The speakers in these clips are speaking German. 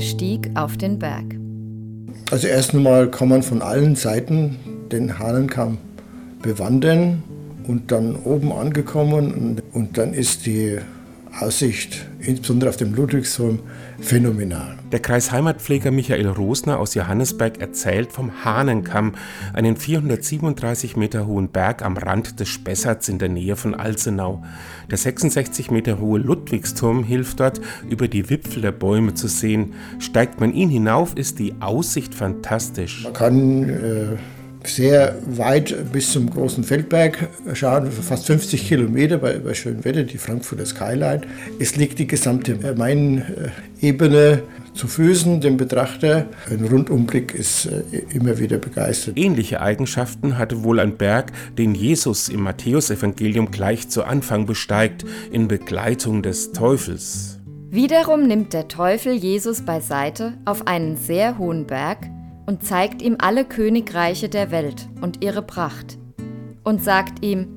Stieg auf den Berg. Also erst einmal kann man von allen Seiten den Hahnenkamm bewandern und dann oben angekommen und, und dann ist die Aussicht, insbesondere auf dem Ludwigsholm, phänomenal. Der Kreisheimatpfleger Michael Rosner aus Johannesberg erzählt vom Hahnenkamm, einen 437 Meter hohen Berg am Rand des Spessarts in der Nähe von Alzenau. Der 66 Meter hohe Ludwigsturm hilft dort, über die Wipfel der Bäume zu sehen. Steigt man ihn hinauf, ist die Aussicht fantastisch. Man kann äh sehr weit bis zum großen Feldberg schauen, fast 50 Kilometer bei, bei schönem Wetter, die Frankfurter Skyline. Es liegt die gesamte Main-Ebene zu Füßen dem Betrachter. Ein Rundumblick ist äh, immer wieder begeistert. Ähnliche Eigenschaften hatte wohl ein Berg, den Jesus im Matthäusevangelium gleich zu Anfang besteigt, in Begleitung des Teufels. Wiederum nimmt der Teufel Jesus beiseite auf einen sehr hohen Berg, und zeigt ihm alle Königreiche der Welt und ihre Pracht und sagt ihm,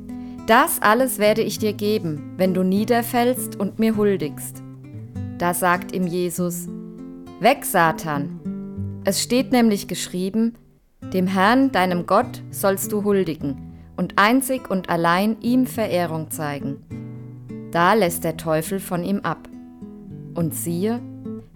das alles werde ich dir geben, wenn du niederfällst und mir huldigst. Da sagt ihm Jesus, Weg, Satan! Es steht nämlich geschrieben, dem Herrn, deinem Gott, sollst du huldigen und einzig und allein ihm Verehrung zeigen. Da lässt der Teufel von ihm ab. Und siehe,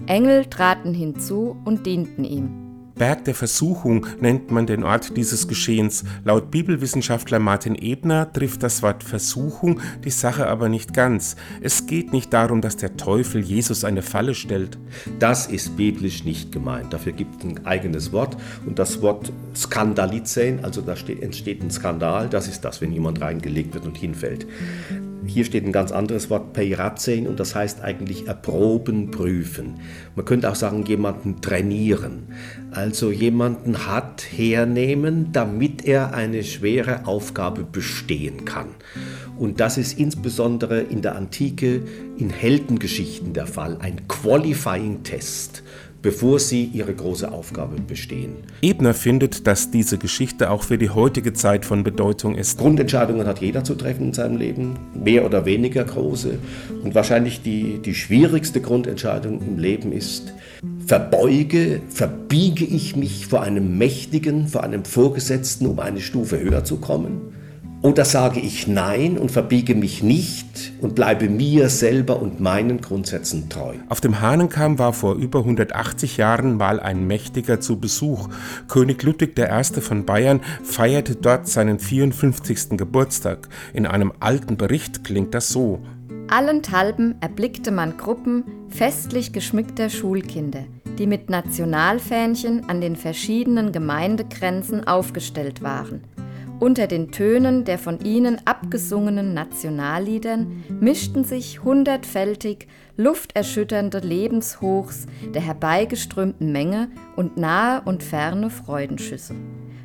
Engel traten hinzu und dienten ihm. Berg der Versuchung nennt man den Ort dieses Geschehens. Laut Bibelwissenschaftler Martin Ebner trifft das Wort Versuchung die Sache aber nicht ganz. Es geht nicht darum, dass der Teufel Jesus eine Falle stellt. Das ist biblisch nicht gemeint. Dafür gibt es ein eigenes Wort und das Wort skandalizein, also da entsteht ein Skandal, das ist das, wenn jemand reingelegt wird und hinfällt. Hier steht ein ganz anderes Wort, Peiratzein, und das heißt eigentlich erproben, prüfen. Man könnte auch sagen, jemanden trainieren. Also jemanden hat hernehmen, damit er eine schwere Aufgabe bestehen kann. Und das ist insbesondere in der Antike in Heldengeschichten der Fall, ein Qualifying Test bevor sie ihre große Aufgabe bestehen. Ebner findet, dass diese Geschichte auch für die heutige Zeit von Bedeutung ist. Grundentscheidungen hat jeder zu treffen in seinem Leben, mehr oder weniger große. Und wahrscheinlich die, die schwierigste Grundentscheidung im Leben ist, verbeuge, verbiege ich mich vor einem Mächtigen, vor einem Vorgesetzten, um eine Stufe höher zu kommen? Oder sage ich Nein und verbiege mich nicht und bleibe mir selber und meinen Grundsätzen treu? Auf dem Hahnenkamm war vor über 180 Jahren mal ein Mächtiger zu Besuch. König Ludwig I. von Bayern feierte dort seinen 54. Geburtstag. In einem alten Bericht klingt das so. Allenthalben erblickte man Gruppen festlich geschmückter Schulkinder, die mit Nationalfähnchen an den verschiedenen Gemeindegrenzen aufgestellt waren. Unter den Tönen der von ihnen abgesungenen Nationalliedern mischten sich hundertfältig lufterschütternde Lebenshochs der herbeigeströmten Menge und nahe und ferne Freudenschüsse.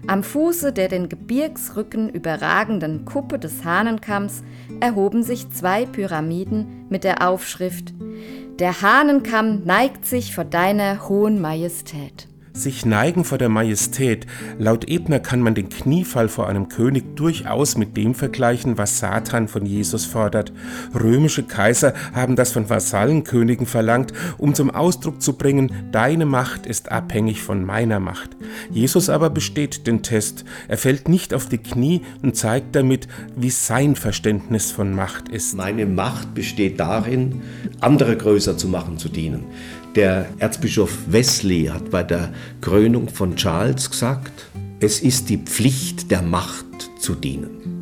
Am Fuße der den Gebirgsrücken überragenden Kuppe des Hahnenkamms erhoben sich zwei Pyramiden mit der Aufschrift Der Hahnenkamm neigt sich vor deiner hohen Majestät sich neigen vor der Majestät. Laut Ebner kann man den Kniefall vor einem König durchaus mit dem vergleichen, was Satan von Jesus fordert. Römische Kaiser haben das von Vasallenkönigen verlangt, um zum Ausdruck zu bringen, deine Macht ist abhängig von meiner Macht. Jesus aber besteht den Test. Er fällt nicht auf die Knie und zeigt damit, wie sein Verständnis von Macht ist. Meine Macht besteht darin, andere größer zu machen, zu dienen. Der Erzbischof Wesley hat bei der Krönung von Charles gesagt, es ist die Pflicht der Macht zu dienen.